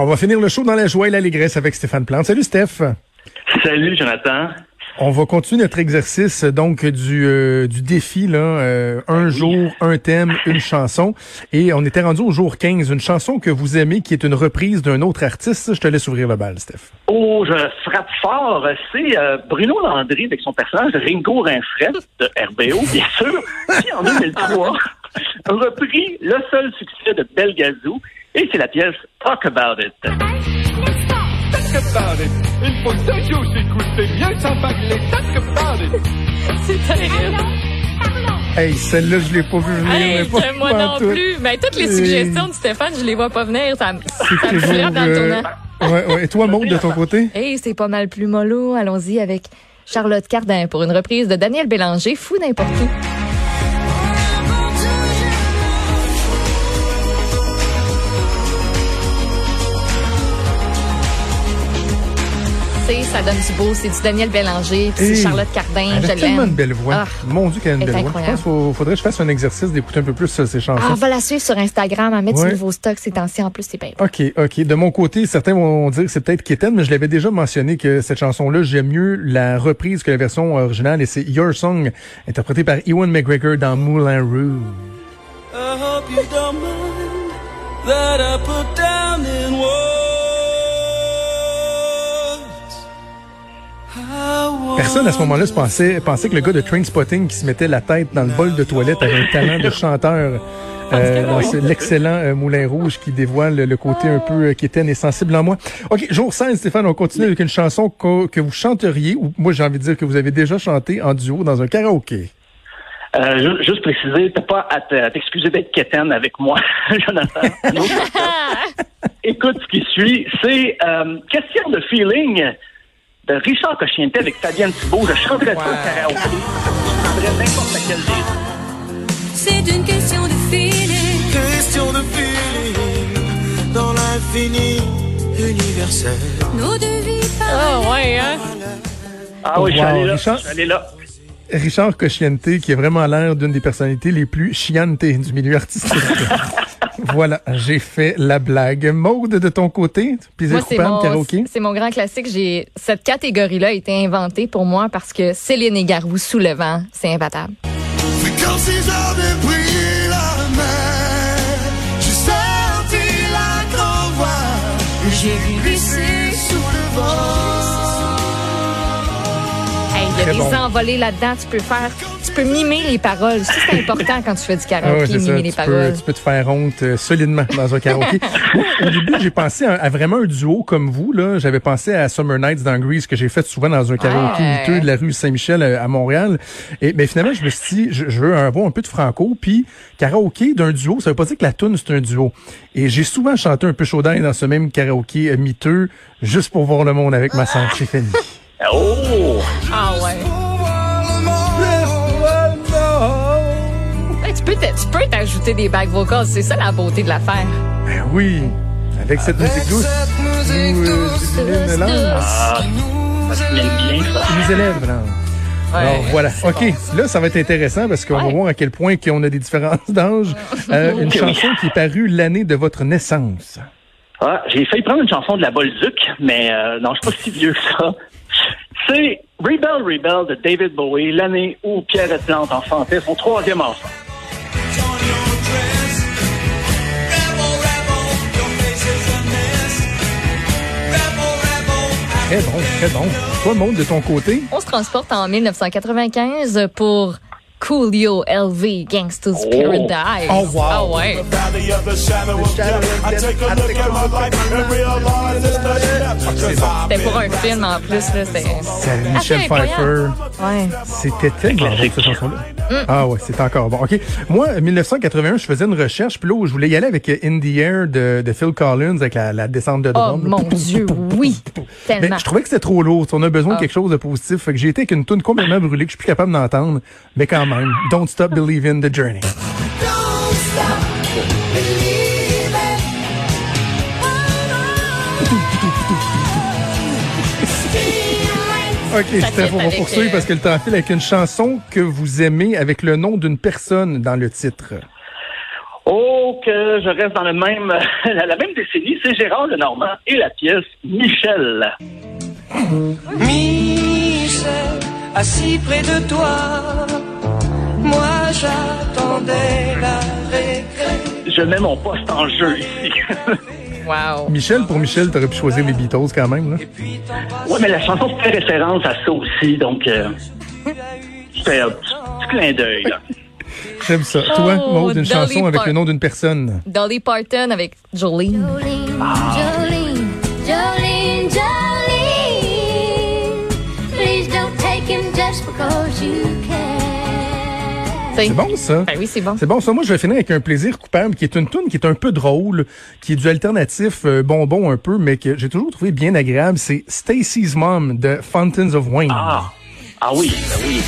On va finir le show dans la joie et l'allégresse avec Stéphane Plante. Salut Steph. Salut Jonathan. On va continuer notre exercice donc du, euh, du défi là, euh, un jour, un thème, une chanson et on était rendu au jour 15, une chanson que vous aimez qui est une reprise d'un autre artiste. Je te laisse ouvrir le bal, Steph. Oh, je frappe fort. C'est euh, Bruno Landry avec son personnage Ringo Rinfret de RBO, bien sûr, qui en 2003 a repris le seul succès de Belgazou et c'est la pièce Talk About It. Talk about it. Il faut toujours s'écouter, parler. Talk about it. C'est terrible. Hey, celle-là, je l'ai pas vu venir. Hey, mais pas que moi non plus. Ben, toutes les suggestions de Stéphane, je les vois pas venir. Ça, ça me dans le euh, tournant. Ouais, ouais. Et toi, Maud, de ton côté? Hey, c'est pas mal plus mollo. Allons-y avec Charlotte Cardin pour une reprise de Daniel Bélanger, Fou n'importe qui. Ça donne du beau, c'est du Daniel Bélanger, c'est Charlotte Cardin, Elle a je tellement une belle voix. Ah. Mon Dieu, qu'elle a une belle voix. Je pense qu'il faudrait que je fasse un exercice d'écouter un peu plus euh, ces chansons. Ah, va la suivre sur Instagram, à mettre Ouais. du nouveau stock ces temps-ci. En plus, c'est bien. OK, OK. De mon côté, certains vont dire que c'est peut-être Kitten, mais je l'avais déjà mentionné que cette chanson-là, j'aime mieux la reprise que la version originale et c'est Your Song, interprétée par Ewan McGregor dans Moulin Rouge. I hope you don't mind that I put down in words Personne à ce moment-là se pensait, pensait que le gars de Trainspotting qui se mettait la tête dans le bol de toilette avait un talent de chanteur. Euh, l'excellent euh, Moulin Rouge qui dévoile le côté un peu euh, quétaine et sensible en moi. OK, jour 16, Stéphane, on continue avec une chanson que, que vous chanteriez, ou moi j'ai envie de dire que vous avez déjà chanté en duo dans un karaoké. Euh, ju- juste préciser, t'as pas à te- à t'excuser d'être quétaine avec moi, Jonathan. Écoute ce qui suit, c'est euh, question de feeling de Richard Cochienté avec Fabienne Thibault. Je chanterais ça au karaoké. Je prendrais n'importe quel. C'est une question de feeling. question de feeling dans l'infini universel. Nos deux vies Ah, ouais, hein? Ah oui, je suis allé là. Richard- Je suis allé là. Richard Cochiente, qui est vraiment l'air d'une des personnalités les plus chiantes du milieu artistique. voilà, j'ai fait la blague. Maude, de ton côté, plaisir coupable, karaoké? c'est mon grand classique. J'ai cette catégorie-là a été inventée pour moi parce que Céline et Garou sous le vent, c'est imbattable. J'ai glissé sous le vent. Hey, il y a des bon. envolées là-dedans. Tu peux faire, tu peux mimer les paroles. Ça, c'est important quand tu fais du Ah karaoké, ça. mimer les Tu peux, paroles. tu peux te faire honte euh, solidement dans un karaoké. Moi, au début, j'ai pensé à, à vraiment un duo comme vous. là. J'avais pensé à Summer Nights dans Grease que j'ai fait souvent dans un karaoké Ouais. miteux de la rue Saint-Michel euh, à Montréal. Et mais finalement, je me suis dit, je, je veux avoir un peu de franco. Puis karaoké d'un duo, ça veut pas dire que la tune c'est un duo. Et j'ai souvent chanté un peu chaud d'ail dans ce même karaoké euh, miteux, juste pour voir le monde avec ma sœur Stéphanie. Oh! Ah ouais. Tu peux t'ajouter des back vocals. C'est ça la beauté de l'affaire. Ben oui, avec cette musique douce, Cette qui nous, euh, illumine l'âme, Ah, ça se bien, ça. qui nous élève l'âme. Alors voilà. OK. Là, ça va être intéressant parce qu'on va voir à quel point qu'on a des différences d'âge. Euh, une chanson qui est parue l'année de votre naissance. Ah, j'ai failli prendre une chanson de la Bolduc, mais euh, non, je suis pas si vieux que ça. C'est Rebel Rebel de David Bowie, l'année où Pierre Plante enfantait son troisième enfant. Très bon, très bon. Toi, monde de ton côté? On se transporte en 1995 pour Coolio LV Gangsta's Oh. Paradise. Oh, wow. Ah ouais. C'était pour un film en plus. là, C'était C'est Michel Pfeiffer. Ouais. C'était tellement cette chanson-là. Mm. Ah ouais, c'est encore bon. OK. Moi, 1981, je faisais une recherche, puis là où je voulais y aller avec euh, In the Air de, de Phil Collins, avec la, la descente de Oh drum. là. mon Dieu, oui. Mais je trouvais que c'était trop lourd. On a besoin de Ah. quelque chose de positif. Fait que j'ai été avec une tune complètement brûlée que je suis plus capable d'entendre. Mais quand même, Don't Stop Believing the Journey. OK, Steph, on va poursuivre euh, parce que le temps file avec une chanson que vous aimez avec le nom d'une personne dans le titre. Oh, que je reste dans le même, la, la même décennie, c'est Gérard Lenormand et la pièce Michel. Michel, assis près de toi, moi j'attendais la récré. Je mets mon poste en jeu ici. Wow. Michel, pour Michel, t'aurais pu choisir les Beatles quand même. Là. ouais, mais la chanson fait référence à ça aussi, donc euh, c'était un petit, petit clin d'œil. là. J'aime ça. Toi, Oh, Maud, une Dolly chanson avec Par- le nom d'une personne. Dolly Parton avec Jolene. Jolene, Jolene, Jolene, Jolene. Please don't take him just because you can. C'est bon, ça? Ben oui, c'est bon. C'est bon, ça. Moi, je vais finir avec un plaisir coupable, qui est une tune qui est un peu drôle, qui est du alternatif euh, bonbon un peu, mais que j'ai toujours trouvé bien agréable. C'est Stacy's Mom de Fountains of Wayne. Ah, ah oui, ben oui.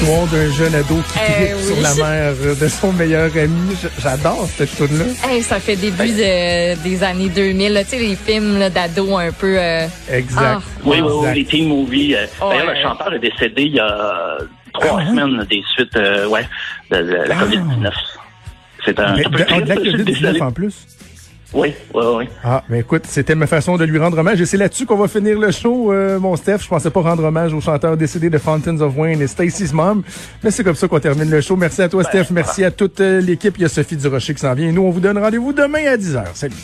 L'histoire d'un jeune ado qui Eh tripe oui. sur la mère de son meilleur ami. J'adore cette tune-là. Hey, ça fait début de- des années 2000, là, tu sais, les films là, d'ados un peu... euh, Exact. Ah. Oui, oui, oui, les teen movies. euh, D'ailleurs, Ouais. le chanteur est décédé il y a trois Ah, semaines des suites, euh, ouais, de, de la COVID-19. C'est un, un peu de, ah, de la triste, je suis COVID-19 désolé. en plus. Oui, oui, oui. Ah, mais écoute, c'était ma façon de lui rendre hommage. Et c'est là-dessus qu'on va finir le show, euh, mon Steph. Je pensais pas rendre hommage au chanteur décédé de Fountains of Wayne et Stacy's Mom. Mais c'est comme ça qu'on termine le show. Merci à toi, Steph. Merci à toute euh, l'équipe. Il y a Sophie Durocher qui s'en vient. Et nous, on vous donne rendez-vous demain à 10h. Salut.